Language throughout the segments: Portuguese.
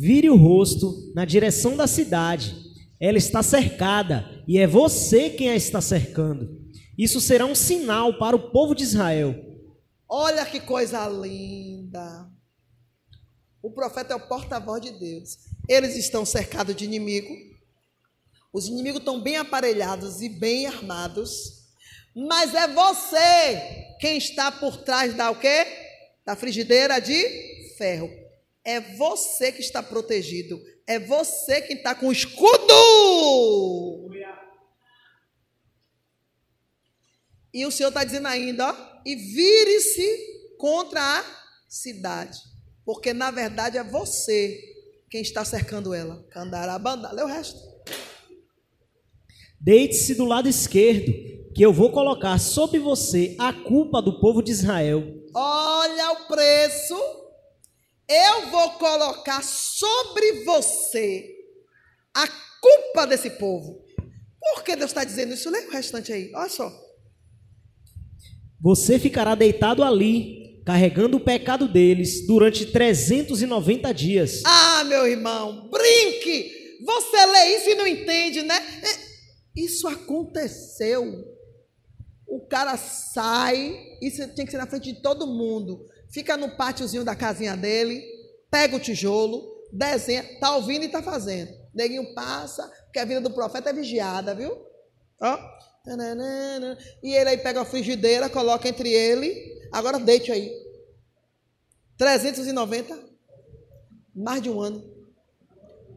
Vire o rosto na direção da cidade. Ela está cercada e é você quem a está cercando. Isso será um sinal para o povo de Israel. Olha que coisa linda. O profeta é o porta-voz de Deus. Eles estão cercados de inimigo. Os inimigos estão bem aparelhados e bem armados. Mas é você quem está por trás da o quê? Da frigideira de ferro. É você que está protegido. É você quem está com o escudo. E o Senhor está dizendo ainda, ó, e vire-se contra a cidade. Porque na verdade é você quem está cercando ela. Candarabanda, lê o resto. Deite-se do lado esquerdo, que eu vou colocar sobre você a culpa do povo de Israel. Olha o preço. Eu vou colocar sobre você a culpa desse povo. Por que Deus está dizendo isso? Lê o restante aí. Olha só. Você ficará deitado ali, carregando o pecado deles durante 390 dias. Ah, meu irmão, brinque! Você lê isso e não entende, né? É, isso aconteceu. O cara sai, isso tinha que ser na frente de todo mundo. Fica no pátiozinho da casinha dele, pega o tijolo, desenha, tá ouvindo e tá fazendo. Neguinho passa, porque a vida do profeta é vigiada, viu? Ó. E ele aí pega a frigideira, coloca entre ele. Agora deite aí. 390. Mais de um ano.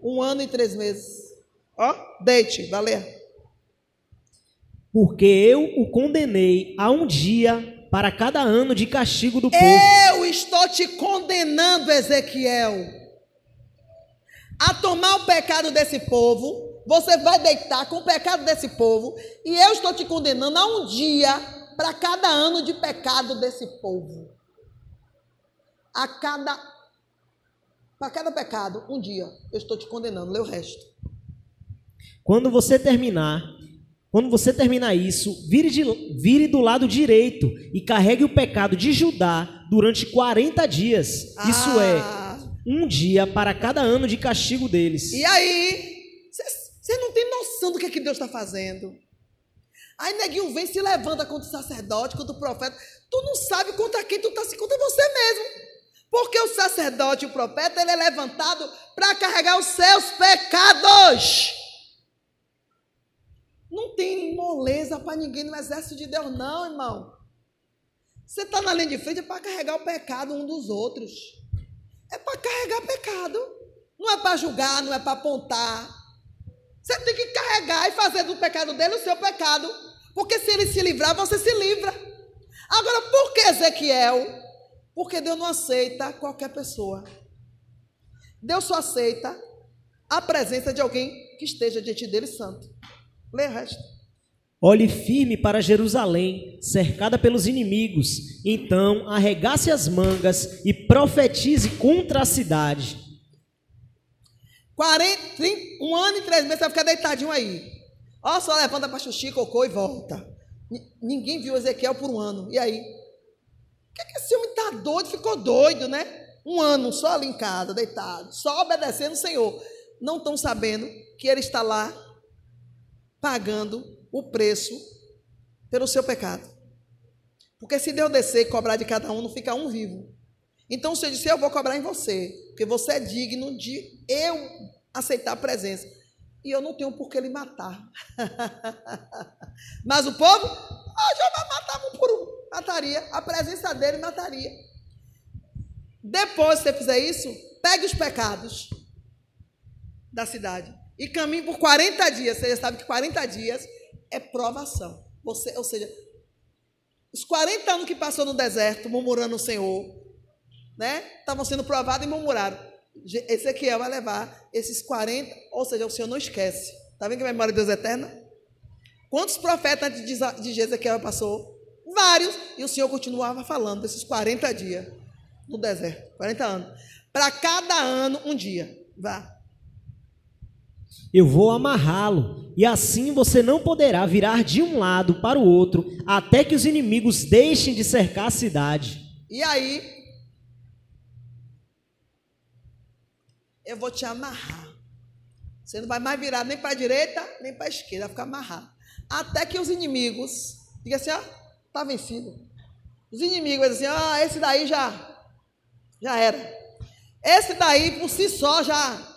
Um ano e três meses. Ó, deite, valeu. Porque eu o condenei a um dia para cada ano de castigo do povo. Eu estou te condenando, Ezequiel, a tomar o pecado desse povo você vai deitar com o pecado desse povo, e eu estou te condenando a um dia para cada ano de pecado desse povo. A cada para cada pecado, um dia, eu estou te condenando. Lê o resto. Quando você terminar, quando você terminar isso, vire, de, vire do lado direito e carregue o pecado de Judá durante 40 dias. Ah. Isso é um dia para cada ano de castigo deles. E aí, você não tem noção do que, é que Deus está fazendo. Aí neguinho vem, se levanta contra o sacerdote, contra o profeta. Tu não sabe contra quem tu está se contra você mesmo. Porque o sacerdote e o profeta, ele é levantado para carregar os seus pecados. Não tem moleza para ninguém no exército de Deus, não, irmão. Você está na linha de frente é para carregar o pecado um dos outros. É para carregar pecado. Não é para julgar, não é para apontar. Você tem que carregar e fazer do pecado dele o seu pecado. Porque se ele se livrar, você se livra. Agora, por que Ezequiel? Porque Deus não aceita qualquer pessoa. Deus só aceita a presença de alguém que esteja diante dele santo. Lê o resto. Olhe firme para Jerusalém, cercada pelos inimigos. Então arregace as mangas e profetize contra a cidade 40, 30, um ano e três meses, você vai ficar deitadinho aí. Ó, só levanta para xuxi, cocô e volta. Ninguém viu Ezequiel por um ano. E aí? O que, é que esse homem está doido? Ficou doido, né? Um ano só ali em casa, deitado, só obedecendo o Senhor. Não estão sabendo que ele está lá pagando o preço pelo seu pecado. Porque se Deus descer e cobrar de cada um, não fica um vivo. Então o Senhor disse: Eu vou cobrar em você, porque você é digno de eu aceitar a presença. E eu não tenho por que lhe matar. Mas o povo, ah, já vai matar um por um. Mataria. A presença dele mataria. Depois que você fizer isso, pegue os pecados da cidade e caminhe por 40 dias. Você já sabe que 40 dias é provação. Você, ou seja, os 40 anos que passou no deserto, murmurando o Senhor, né? Estavam sendo provados e murmuraram. Ezequiel vai levar esses 40, ou seja, o Senhor não esquece. Está vendo que a memória de Deus é eterna? Quantos profetas de Ezequiel passou? Vários. E o Senhor continuava falando desses 40 dias no deserto. 40 anos. Para cada ano, um dia. Vá. Eu vou amarrá-lo, e assim você não poderá virar de um lado para o outro, até que os inimigos deixem de cercar a cidade. E aí, eu vou te amarrar. Você não vai mais virar nem para a direita, nem para a esquerda, vai ficar amarrado. Até que os inimigos, diga assim, ó, está vencido. Os inimigos assim, ah, esse daí já, já era. Esse daí, por si só, já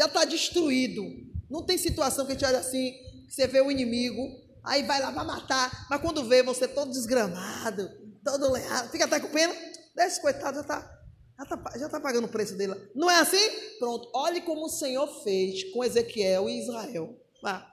já está destruído. Não tem situação que a gente olha assim, que você vê o inimigo, aí vai lá, vai matar, mas quando vê você todo desgramado, todo leado, fica até com pena, desse coitado já está já está já tá pagando o preço dele. Não é assim? Pronto, olhe como o Senhor fez com Ezequiel e Israel. Vá.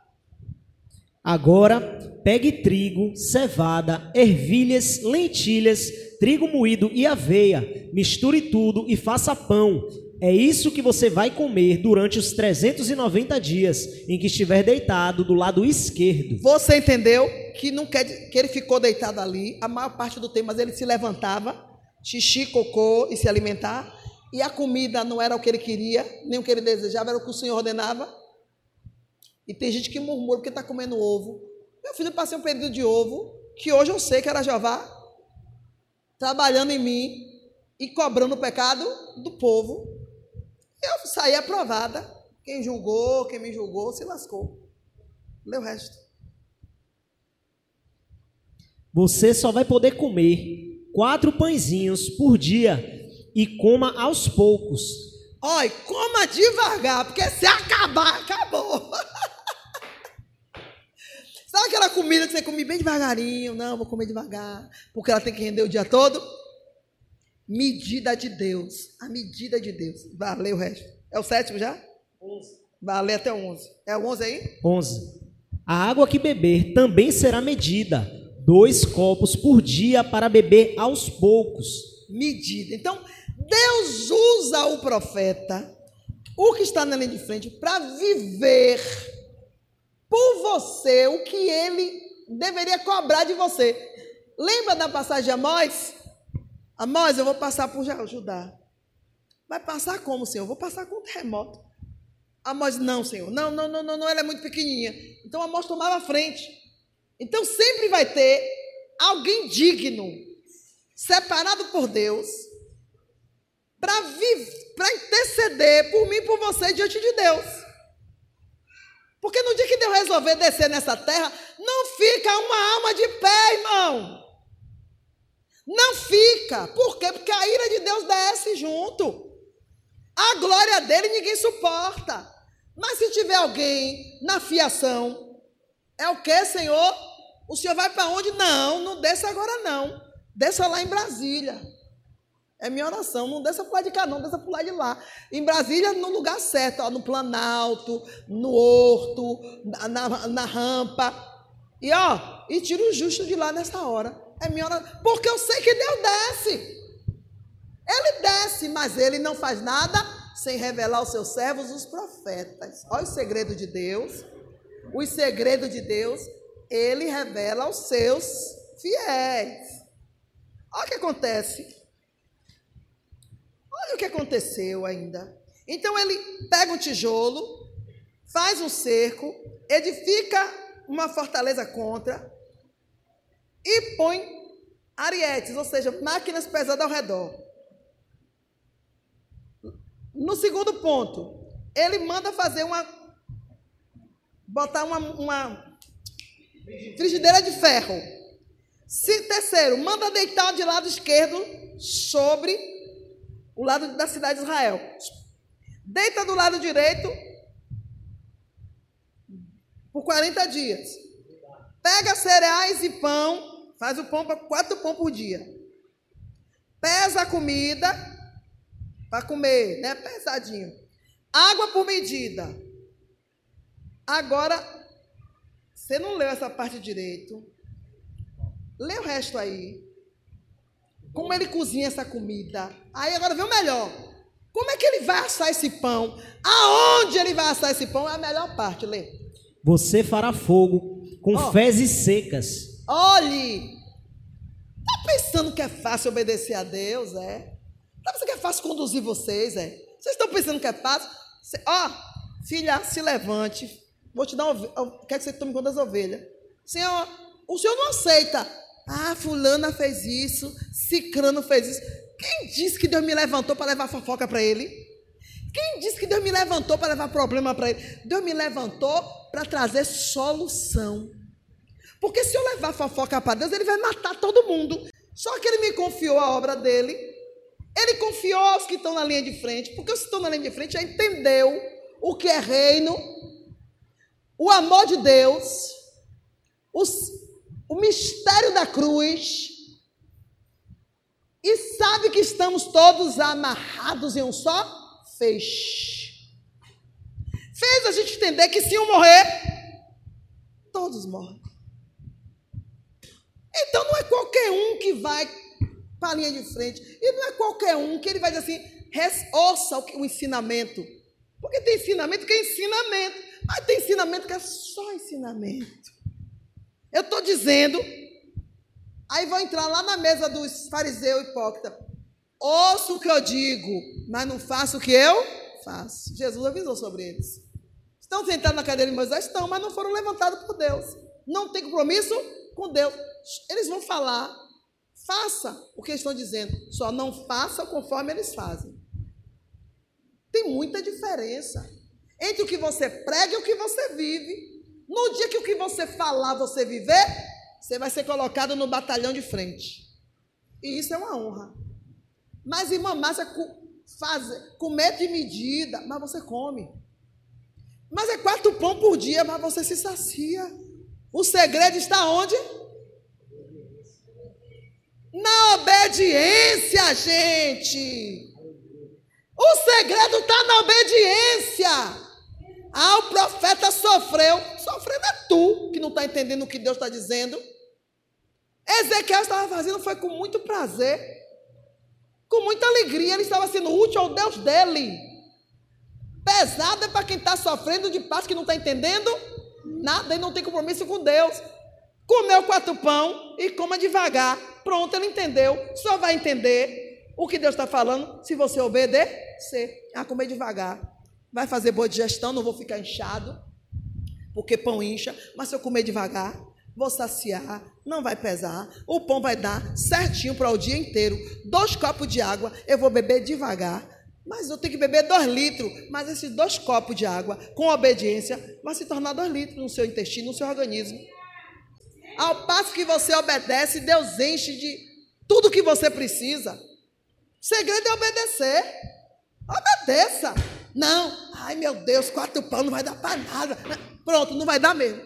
Agora, pegue trigo, cevada, ervilhas, lentilhas, trigo moído e aveia, misture tudo e faça pão. É isso que você vai comer durante os 390 dias em que estiver deitado do lado esquerdo. Você entendeu que não quer que ele ficou deitado ali a maior parte do tempo, mas ele se levantava, xixi, cocô e se alimentar, e a comida não era o que ele queria, nem o que ele desejava, era o que o Senhor ordenava. E tem gente que murmura porque está comendo ovo. Meu filho, passei um período de ovo, que hoje eu sei que era Jeová, trabalhando em mim e cobrando o pecado do povo. Eu saí aprovada. Quem julgou, quem me julgou, se lascou. Lê o resto. Você só vai poder comer quatro pãezinhos por dia e coma aos poucos. Olha, coma devagar, porque se acabar, acabou. Sabe aquela comida que você come bem devagarinho? Não, vou comer devagar, porque ela tem que render o dia todo. Medida de Deus. A medida de Deus. Vai ler o resto. É o sétimo já? 11. Vai ler até o 11. É o 11 aí? 11. A água que beber também será medida. Dois copos por dia para beber aos poucos. Medida. Então, Deus usa o profeta, o que está na linha de frente, para viver por você o que ele deveria cobrar de você. Lembra da passagem de Amós? Amós, eu vou passar por Judá. Vai passar como, Senhor? Vou passar com um terremoto. Amós, não, Senhor. Não, não, não, não, ela é muito pequenininha. Então Amós tomava a frente. Então sempre vai ter alguém digno, separado por Deus, para interceder por mim por você diante de Deus. Porque no dia que Deus resolver descer nessa terra, não fica uma alma de pé, irmão. Não fica. Por quê? Porque a ira de Deus desce junto. A glória dele ninguém suporta. Mas se tiver alguém na fiação, é o que, Senhor? O senhor vai para onde? Não, não desça agora não. Desça lá em Brasília. É minha oração. Não desça para lá de cá, não, desça para lá de lá. Em Brasília, no lugar certo, ó, no Planalto, no Horto, na, na rampa. E ó, e tira o justo de lá nessa hora. É minha oração. Porque eu sei que Deus desce. Ele desce, mas ele não faz nada sem revelar aos seus servos, os profetas. Olha o segredo de Deus. O segredo de Deus, ele revela aos seus fiéis. Olha o que acontece. Olha o que aconteceu ainda. Então ele pega um tijolo, faz um cerco, edifica uma fortaleza contra, e põe arietes, ou seja, máquinas pesadas ao redor. No segundo ponto, ele manda fazer uma. botar uma, uma frigideira de ferro. Se, terceiro, manda deitar de lado esquerdo sobre o lado da cidade de Israel. Deita do lado direito por 40 dias. Pega cereais e pão Faz o pão para quatro pão por dia. Pesa a comida para comer, né? Pesadinho. Água por medida. Agora, você não leu essa parte direito. Lê o resto aí. Como ele cozinha essa comida. Aí agora vê o melhor. Como é que ele vai assar esse pão? Aonde ele vai assar esse pão é a melhor parte, lê. Você fará fogo com oh. fezes secas Olhe! Está pensando que é fácil obedecer a Deus, é? Está pensando que é fácil conduzir vocês, é? Vocês estão pensando que é fácil? Ó, filha, se levante. Vou te dar uma Quero que você tome conta das ovelhas. Senhor, o senhor não aceita. Ah, fulana fez isso, cicrano fez isso. Quem disse que Deus me levantou para levar fofoca para ele? Quem disse que Deus me levantou para levar problema para ele? Deus me levantou para trazer solução. Porque se eu levar fofoca para Deus, ele vai matar todo mundo. Só que ele me confiou a obra dele. Ele confiou aos que estão na linha de frente. Porque os que estão na linha de frente já entendeu o que é reino, o amor de Deus, os, o mistério da cruz. E sabe que estamos todos amarrados em um só fez. Fez a gente entender que se um morrer, todos morrem. Então não é qualquer um que vai para a linha de frente. E não é qualquer um que ele vai dizer assim, ouça o, o ensinamento. Porque tem ensinamento que é ensinamento. Mas tem ensinamento que é só ensinamento. Eu estou dizendo, aí vou entrar lá na mesa dos fariseus hipócritas. Ouço o que eu digo, mas não faço o que eu faço. Jesus avisou sobre eles. Estão sentados na cadeira de Moisés? Estão, mas não foram levantados por Deus. Não tem compromisso com Deus. Eles vão falar, faça o que estão dizendo, só não faça conforme eles fazem. Tem muita diferença entre o que você prega e o que você vive. No dia que o que você falar, você viver, você vai ser colocado no batalhão de frente. E isso é uma honra. Mas, irmã Márcia, faz, comer de medida, mas você come. Mas é quatro pão por dia, mas você se sacia. O segredo está onde? Na obediência, gente. O segredo está na obediência. Ah, o profeta sofreu. Sofrendo é tu, que não está entendendo o que Deus está dizendo. Ezequiel estava fazendo, foi com muito prazer. Com muita alegria, ele estava sendo útil ao Deus dele. Pesado é para quem está sofrendo de paz, que não está entendendo nada e não tem compromisso com Deus. Comeu quatro pão e coma devagar. Pronto, ele entendeu. Só vai entender o que Deus está falando se você obedecer. A comer devagar. Vai fazer boa digestão, não vou ficar inchado, porque pão incha. Mas se eu comer devagar, vou saciar, não vai pesar, o pão vai dar certinho para o dia inteiro. Dois copos de água, eu vou beber devagar, mas eu tenho que beber dois litros. Mas esses dois copos de água, com obediência, vai se tornar dois litros no seu intestino, no seu organismo. Ao passo que você obedece, Deus enche de tudo que você precisa. O segredo é obedecer. Obedeça. Não, ai meu Deus, quatro pão não vai dar para nada. Pronto, não vai dar mesmo.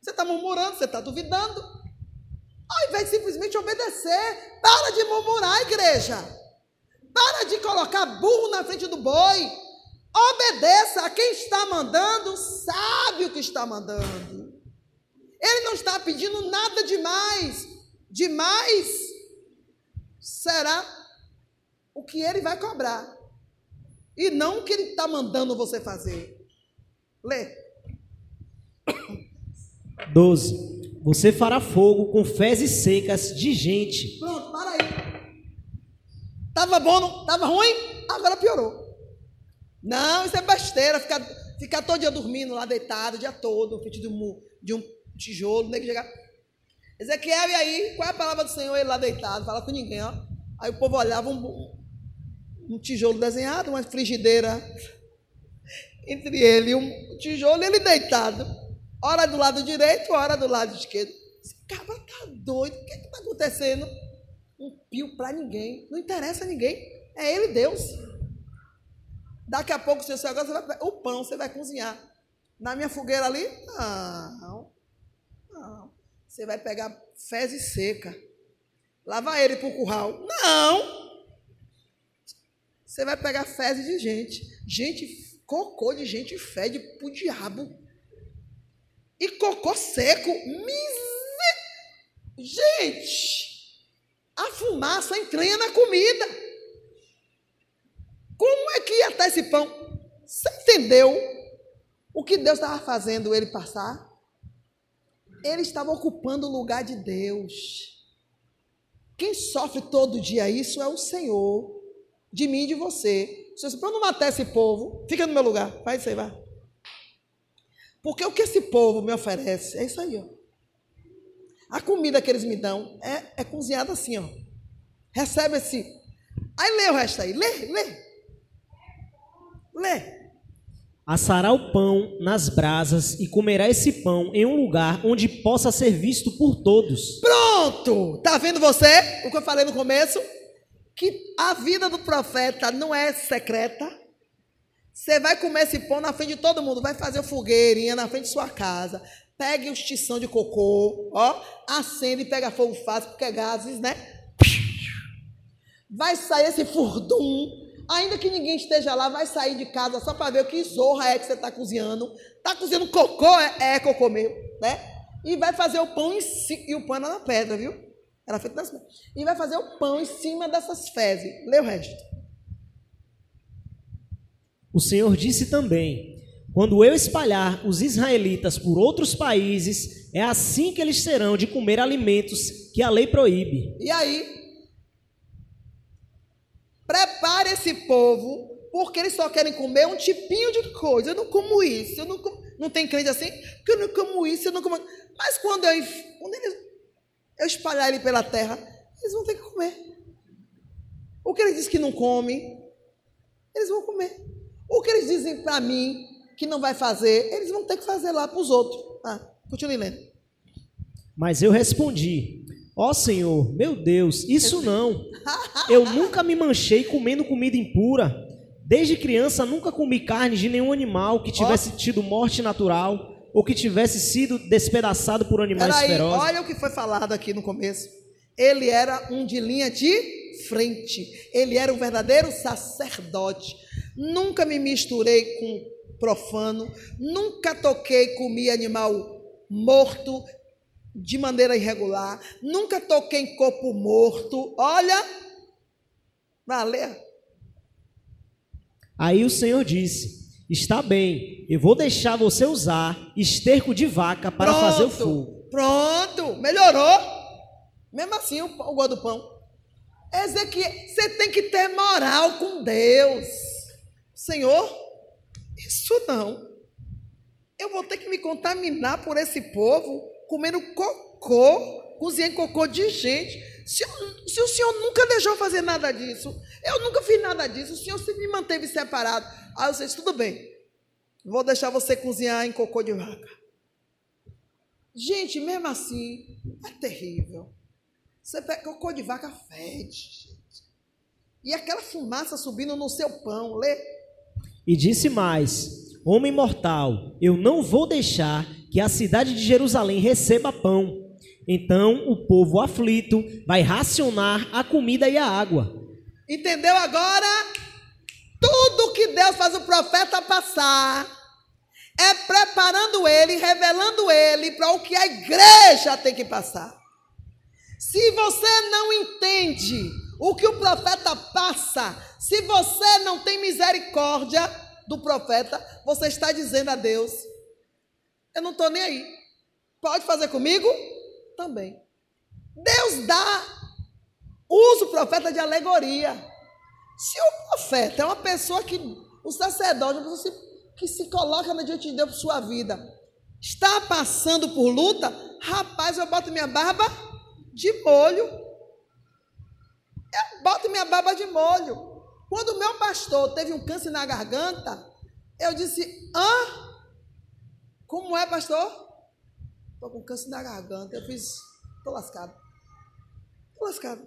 Você está murmurando, você está duvidando. Ao invés de simplesmente obedecer, para de murmurar, igreja. Para de colocar burro na frente do boi. Obedeça a quem está mandando, sabe o que está mandando. Ele não está pedindo nada demais. Demais será o que ele vai cobrar. E não o que ele está mandando você fazer. Lê. 12. Você fará fogo com fezes secas de gente. Pronto, para aí. Tava bom? Tava ruim? Agora piorou. Não, isso é besteira. Ficar, ficar todo dia dormindo lá deitado, o dia todo, frente de um, de um tijolo, nem que chegar. Ezequiel, e aí? Qual é a palavra do Senhor? Ele lá deitado, fala com ninguém, ó. Aí o povo olhava um, um tijolo desenhado, uma frigideira entre ele e um tijolo ele deitado. Hora do lado direito, hora do lado esquerdo. Esse tá doido. O que está acontecendo? Um pio para ninguém. Não interessa a ninguém. É ele Deus. Daqui a pouco, você agora você vai, o pão você vai cozinhar. Na minha fogueira ali? Não. Não. Você vai pegar fezes seca. Lavar ele para o curral? Não. Você vai pegar fezes de gente. Gente, cocô de gente fede para o diabo. E cocô seco. Miser... Gente, a fumaça entranha na comida. Como é que ia estar esse pão? Você entendeu o que Deus estava fazendo ele passar? Ele estava ocupando o lugar de Deus. Quem sofre todo dia isso é o Senhor, de mim e de você. Se você não matar esse povo, fica no meu lugar. Vai aí, vai. Porque o que esse povo me oferece é isso aí, ó. A comida que eles me dão é, é cozinhada assim, ó. Recebe esse. Aí lê o resto aí. Lê, lê. Lê. Assará o pão nas brasas e comerá esse pão em um lugar onde possa ser visto por todos. Pronto! Tá vendo você? O que eu falei no começo? Que a vida do profeta não é secreta. Você vai comer esse pão na frente de todo mundo, vai fazer fogueirinha na frente de sua casa. Pegue os tição de cocô, ó, acende e pega fogo fácil, porque é gases, né? Vai sair esse furdum Ainda que ninguém esteja lá, vai sair de casa só para ver o que zorra é que você está cozinhando. Está cozinhando cocô, é, é cocô mesmo, né? E vai fazer o pão em cima. E o pão era na pedra, viu? Era feito das E vai fazer o pão em cima dessas fezes. Lê o resto. O Senhor disse também: Quando eu espalhar os israelitas por outros países, é assim que eles serão de comer alimentos que a lei proíbe. E aí, Prepare esse povo, porque eles só querem comer um tipinho de coisa. Eu não como isso, eu não como. Não tem crente assim? Que eu não como isso, eu não como. Mas quando eu, quando eles, eu espalhar ele pela terra, eles vão ter que comer. O que eles dizem que não come, eles vão comer. O que eles dizem para mim que não vai fazer, eles vão ter que fazer lá para os outros. Ah, continue lendo. Mas eu respondi: Ó oh, Senhor, meu Deus, isso não. Eu nunca me manchei comendo comida impura. Desde criança nunca comi carne de nenhum animal que tivesse oh. tido morte natural ou que tivesse sido despedaçado por animais Peraí, ferozes. Olha o que foi falado aqui no começo. Ele era um de linha de frente. Ele era um verdadeiro sacerdote. Nunca me misturei com profano, nunca toquei, comi animal morto, de maneira irregular, nunca toquei em corpo morto. Olha, valeu. Aí o Senhor disse: Está bem, eu vou deixar você usar esterco de vaca para pronto, fazer o fogo. Pronto, melhorou. Mesmo assim, o, o gosto do pão. Ezequiel, você tem que ter moral com Deus. Senhor, isso não. Eu vou ter que me contaminar por esse povo comendo cocô, cozinhando cocô de gente. Se, eu, se, o senhor nunca deixou fazer nada disso, eu nunca fiz nada disso, o senhor sempre me manteve separado. Aí eu disse, tudo bem, vou deixar você cozinhar em cocô de vaca. Gente, mesmo assim, é terrível. Você pega cocô de vaca fede, gente. E aquela fumaça subindo no seu pão, lê. E disse mais: Homem mortal, eu não vou deixar que a cidade de Jerusalém receba pão. Então o povo aflito vai racionar a comida e a água. Entendeu agora? Tudo que Deus faz o profeta passar é preparando ele, revelando ele para o que a igreja tem que passar. Se você não entende o que o profeta passa, se você não tem misericórdia do profeta, você está dizendo a Deus: eu não estou nem aí. Pode fazer comigo? Também. Deus dá, usa o profeta de alegoria. Se o profeta é uma pessoa que, o sacerdote, uma pessoa que se coloca na diante de Deus por sua vida, está passando por luta, rapaz, eu boto minha barba de molho. Eu boto minha barba de molho. Quando o meu pastor teve um câncer na garganta, eu disse: hã? Como é, pastor? Estou com câncer na garganta. Eu fiz, estou lascado. Estou lascado.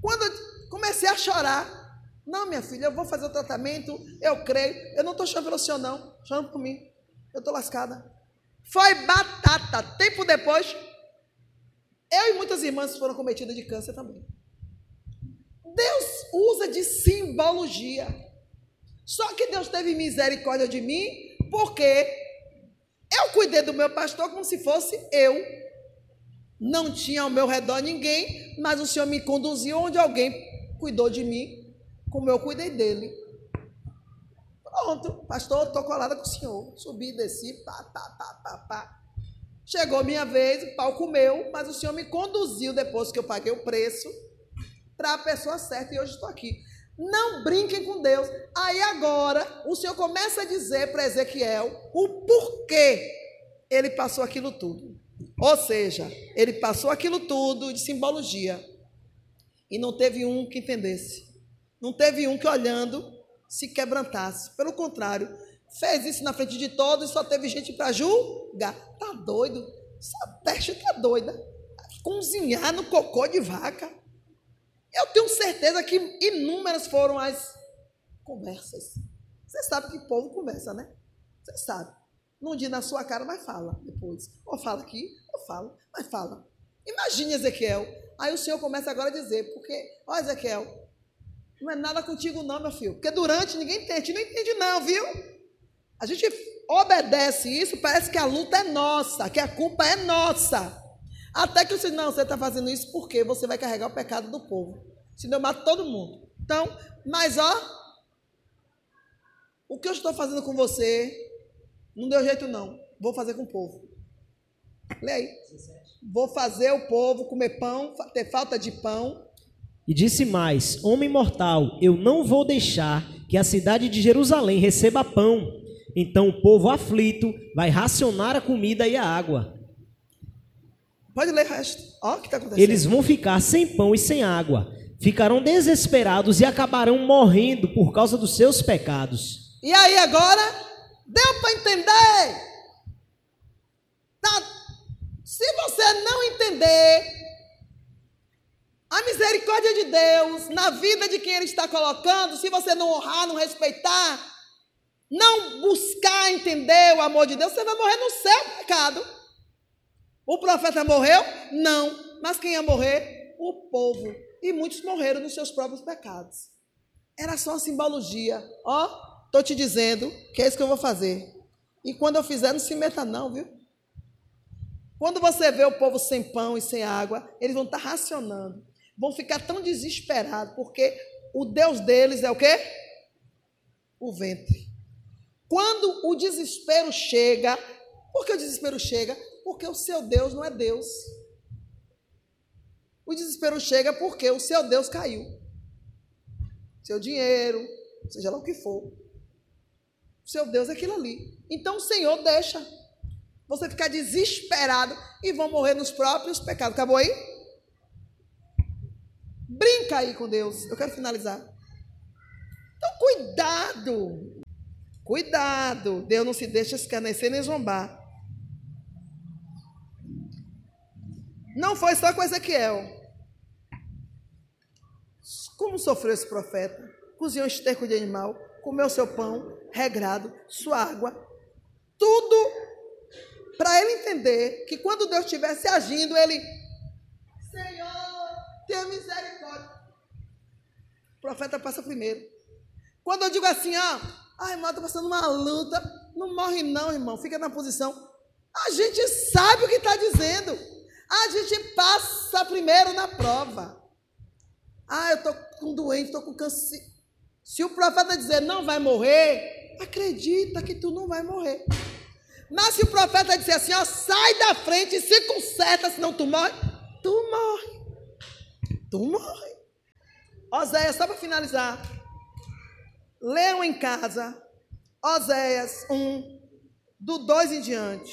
Quando eu comecei a chorar, não, minha filha, eu vou fazer o tratamento, eu creio. Eu não estou chorando pelo senhor, não. Chorando por mim. Eu estou lascada. Foi batata. Tempo depois, eu e muitas irmãs foram cometidas de câncer também. Deus usa de simbologia. Só que Deus teve misericórdia de mim porque eu cuidei do meu pastor como se fosse eu. Não tinha ao meu redor ninguém, mas o Senhor me conduziu onde alguém cuidou de mim, como eu cuidei dele. Pronto, pastor, estou colada com o senhor. Subi, desci, pá, pá, pá, pá, pá. Chegou minha vez, o pau comeu, mas o senhor me conduziu depois que eu paguei o preço para a pessoa certa e hoje estou aqui. Não brinquem com Deus. Aí agora, o Senhor começa a dizer para Ezequiel o porquê ele passou aquilo tudo. Ou seja, ele passou aquilo tudo de simbologia. E não teve um que entendesse. Não teve um que olhando se quebrantasse. Pelo contrário, fez isso na frente de todos e só teve gente para julgar. Tá doido? Essa peste tá doida. Cozinhar no cocô de vaca. Eu tenho certeza que inúmeras foram as conversas. Você sabe que povo conversa, né? Você sabe. Não diz na sua cara, mas fala depois. Ou fala aqui, ou fala, mas fala. Imagine Ezequiel. Aí o Senhor começa agora a dizer, porque, ó Ezequiel, não é nada contigo não, meu filho. Porque durante ninguém entende, não entende não, viu? A gente obedece isso, parece que a luta é nossa, que a culpa é nossa. Até que você, não, você está fazendo isso porque você vai carregar o pecado do povo. Senão eu mato todo mundo. Então, mas ó, o que eu estou fazendo com você não deu jeito não. Vou fazer com o povo. Lê aí. Vou fazer o povo comer pão, ter falta de pão. E disse mais: Homem mortal, eu não vou deixar que a cidade de Jerusalém receba pão. Então o povo aflito vai racionar a comida e a água. Pode ler o resto. Olha o que está acontecendo. Eles vão ficar sem pão e sem água. Ficarão desesperados e acabarão morrendo por causa dos seus pecados. E aí agora? Deu para entender? Tá. Se você não entender a misericórdia de Deus na vida de quem Ele está colocando, se você não honrar, não respeitar, não buscar entender o amor de Deus, você vai morrer no seu pecado. O profeta morreu? Não. Mas quem ia morrer? O povo. E muitos morreram nos seus próprios pecados. Era só uma simbologia. Ó, estou te dizendo que é isso que eu vou fazer. E quando eu fizer, não se meta não, viu? Quando você vê o povo sem pão e sem água, eles vão estar racionando. Vão ficar tão desesperados, porque o Deus deles é o quê? O ventre. Quando o desespero chega, por que o desespero chega? Porque o seu Deus não é Deus. O desespero chega porque o seu Deus caiu. Seu dinheiro, seja lá o que for. O seu Deus é aquilo ali. Então o Senhor deixa você ficar desesperado e vão morrer nos próprios pecados. Acabou aí? Brinca aí com Deus. Eu quero finalizar. Então, cuidado. Cuidado, Deus não se deixa escarnecer nem zombar. Não foi só com Ezequiel. Como sofreu esse profeta? Cozinhou esterco de animal, comeu seu pão regrado, sua água, tudo para ele entender que quando Deus estivesse agindo, ele, Senhor, tenha misericórdia. O profeta passa primeiro. Quando eu digo assim, ah, Ai, irmão, estou passando uma luta. Não morre, não, irmão. Fica na posição. A gente sabe o que está dizendo. A gente passa primeiro na prova. Ah, eu estou com doente, estou com câncer. Se o profeta dizer não vai morrer, acredita que tu não vai morrer. Mas se o profeta disser assim, ó, sai da frente e se conserta, senão tu morre, tu morre. Tu morre. Oséias, só para finalizar. Leiam em casa Oséias 1, do 2 em diante.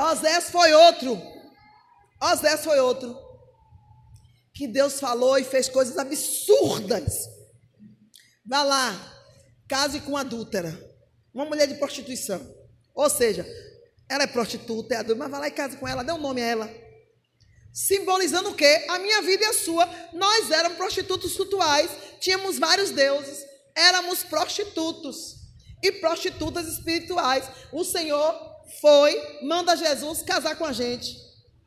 Oséias foi outro. Oséias foi outro. Que Deus falou e fez coisas absurdas. Vá lá, case com adúltera. Uma mulher de prostituição. Ou seja, ela é prostituta, é adulta, mas vá lá e case com ela, dê um nome a ela. Simbolizando o quê? A minha vida e a sua. Nós éramos prostitutos cultuais, tínhamos vários deuses, éramos prostitutos e prostitutas espirituais. O Senhor foi, manda Jesus casar com a gente,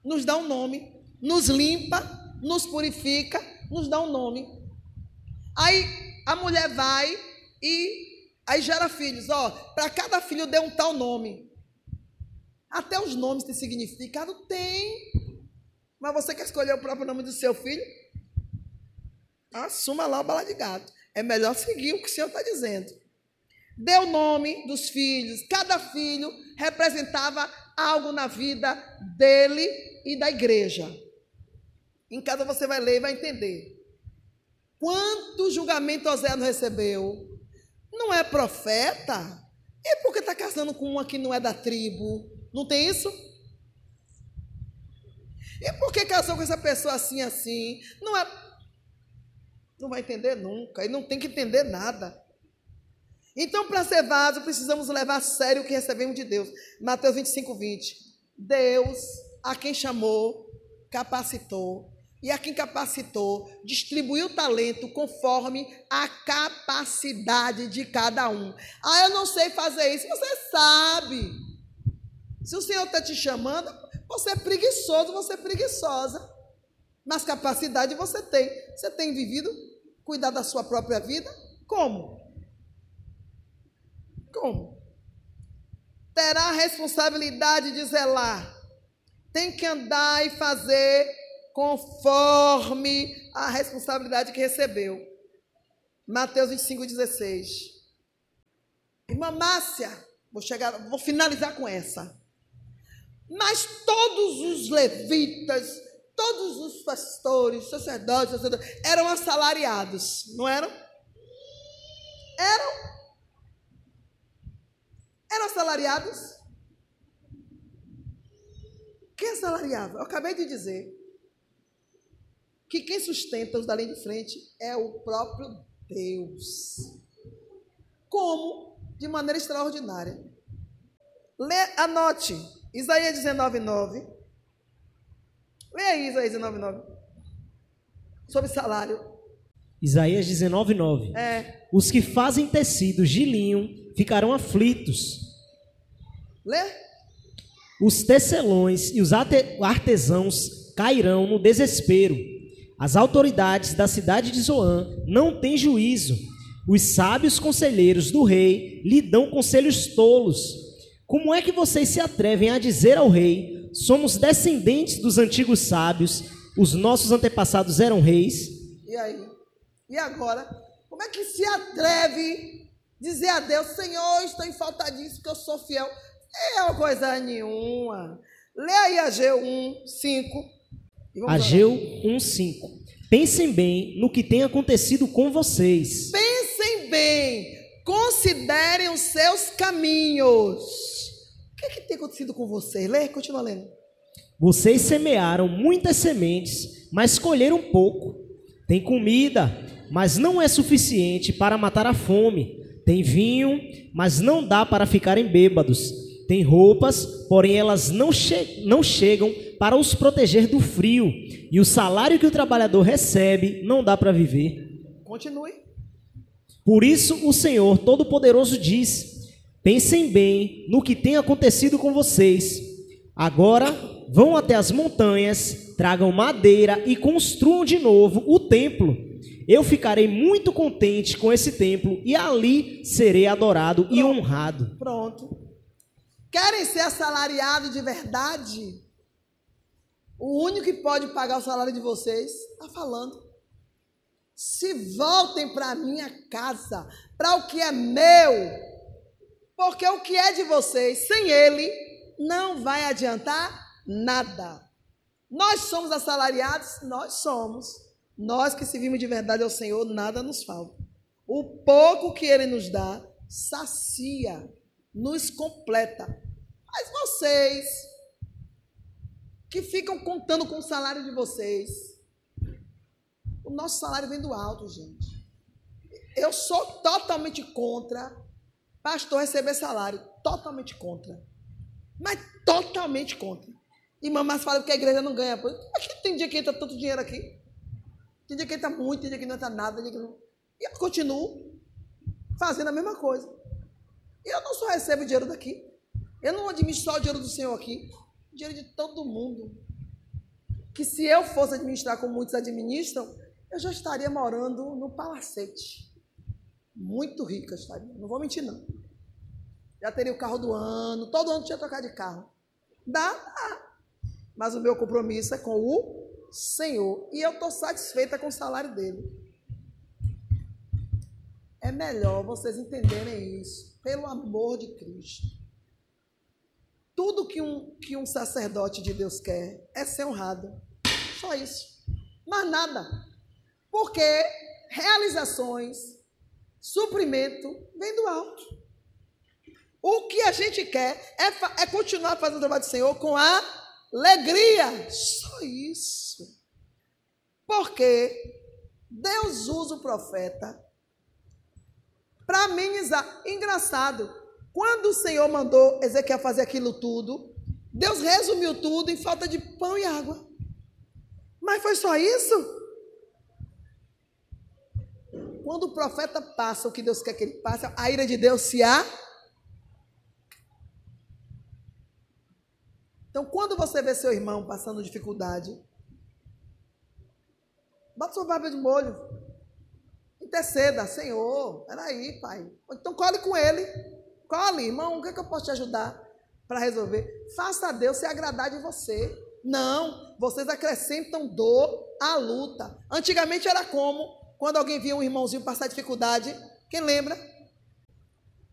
nos dá um nome, nos limpa, nos purifica, nos dá um nome. Aí a mulher vai e aí gera filhos. Ó, para cada filho dê um tal nome. Até os nomes têm significado? Tem. Mas você quer escolher o próprio nome do seu filho? Assuma lá o bala de gato. É melhor seguir o que o Senhor está dizendo. Dê o nome dos filhos. Cada filho representava algo na vida dele e da igreja. Em casa você vai ler e vai entender. Quanto julgamento Osé não recebeu? Não é profeta? E por que está casando com uma que não é da tribo? Não tem isso? E por que casou com essa pessoa assim, assim? Não é. Não vai entender nunca. E não tem que entender nada. Então, para ser vaso, precisamos levar a sério o que recebemos de Deus. Mateus 25, 20. Deus, a quem chamou, capacitou. E a quem capacitou, distribuiu o talento conforme a capacidade de cada um. Ah, eu não sei fazer isso. Você sabe. Se o Senhor está te chamando, você é preguiçoso, você é preguiçosa. Mas capacidade você tem. Você tem vivido, cuidar da sua própria vida? Como? Como? Terá a responsabilidade de zelar. Tem que andar e fazer conforme a responsabilidade que recebeu. Mateus 25, 16. Irmã Márcia, vou chegar, vou finalizar com essa. Mas todos os levitas, todos os pastores, sacerdotes, sacerdotes eram assalariados, não eram? Eram. Eram assalariados? Quem assalariado? Eu acabei de dizer que quem sustenta os da linha de frente é o próprio Deus. Como? De maneira extraordinária. Lê, anote. Isaías 19, 9. Lê aí Isaías 19, 9. Sobre salário. Isaías 19, 9. É. Os que fazem tecidos de linho ficarão aflitos. Lê. Os tecelões e os artesãos cairão no desespero. As autoridades da cidade de Zoã não têm juízo. Os sábios conselheiros do rei lhe dão conselhos tolos. Como é que vocês se atrevem a dizer ao rei: somos descendentes dos antigos sábios, os nossos antepassados eram reis? E aí? E agora? Como é que se atreve dizer a Deus: Senhor, estou em falta disso, que eu sou fiel? É coisa nenhuma. Lê aí Ageu 1, 5. Ageu 1, 5. Pensem bem no que tem acontecido com vocês. Pensem bem, considerem os seus caminhos que, é que tem acontecido com vocês? Lê, continua lendo. Vocês semearam muitas sementes, mas colheram pouco. Tem comida, mas não é suficiente para matar a fome. Tem vinho, mas não dá para ficarem bêbados. Tem roupas, porém elas não, che não chegam para os proteger do frio. E o salário que o trabalhador recebe não dá para viver. Continue. Por isso o Senhor Todo-Poderoso diz: Pensem bem no que tem acontecido com vocês. Agora vão até as montanhas, tragam madeira e construam de novo o templo. Eu ficarei muito contente com esse templo e ali serei adorado Pronto. e honrado. Pronto. Querem ser assalariados de verdade? O único que pode pagar o salário de vocês está falando. Se voltem para a minha casa, para o que é meu, porque o que é de vocês, sem ele, não vai adiantar nada. Nós somos assalariados? Nós somos. Nós que servimos de verdade ao Senhor, nada nos falta. O pouco que ele nos dá, sacia, nos completa. Mas vocês, que ficam contando com o salário de vocês, o nosso salário vem do alto, gente. Eu sou totalmente contra Pastor receber salário, totalmente contra. Mas totalmente contra. E mamãe fala que a igreja não ganha. Aqui tem dia que entra tanto dinheiro aqui. Tem dia que entra muito, tem dia que não entra nada. Tem dia que não... E eu continuo fazendo a mesma coisa. Eu não só recebo dinheiro daqui. Eu não administro só o dinheiro do Senhor aqui. O dinheiro de todo mundo. Que se eu fosse administrar como muitos administram, eu já estaria morando no palacete. Muito rica estaria. Não vou mentir, não. Já teria o carro do ano, todo ano tinha trocar de carro. Dá, dá. Mas o meu compromisso é com o Senhor. E eu estou satisfeita com o salário dele. É melhor vocês entenderem isso, pelo amor de Cristo. Tudo que um, que um sacerdote de Deus quer é ser honrado. Só isso. Mas nada. Porque realizações, suprimento vem do alto. O que a gente quer é, é continuar fazendo o trabalho do Senhor com alegria. Só isso. Porque Deus usa o profeta para amenizar. Engraçado, quando o Senhor mandou Ezequiel fazer aquilo tudo, Deus resumiu tudo em falta de pão e água. Mas foi só isso? Quando o profeta passa o que Deus quer que ele passe, a ira de Deus se há. Então, quando você vê seu irmão passando dificuldade, bota sua barba de molho. Interceda, Senhor, peraí, pai. Então, cole com ele. Cole, irmão, o que, é que eu posso te ajudar para resolver? Faça a Deus se agradar de você. Não, vocês acrescentam dor à luta. Antigamente era como? Quando alguém via um irmãozinho passar dificuldade, quem lembra?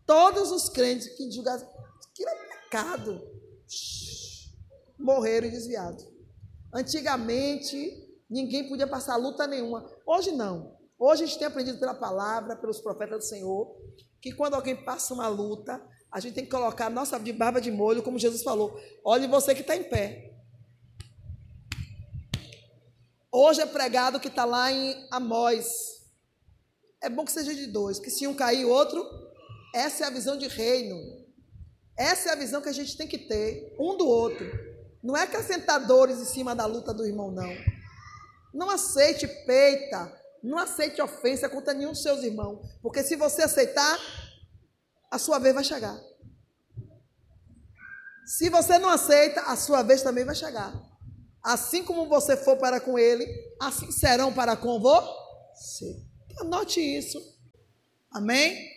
Todos os crentes que julgavam que era pecado morreram desviados. Antigamente, ninguém podia passar luta nenhuma. Hoje não. Hoje a gente tem aprendido pela palavra, pelos profetas do Senhor, que quando alguém passa uma luta, a gente tem que colocar a nossa de barba de molho, como Jesus falou. Olhe você que está em pé. Hoje é pregado que está lá em Amós. É bom que seja de dois, que se um cair, o outro. Essa é a visão de reino. Essa é a visão que a gente tem que ter, um do outro. Não é acrescentar dores em cima da luta do irmão, não. Não aceite peita, não aceite ofensa contra nenhum dos seus irmãos. Porque se você aceitar, a sua vez vai chegar. Se você não aceita, a sua vez também vai chegar. Assim como você for para com ele, assim serão para com você. Anote isso. Amém?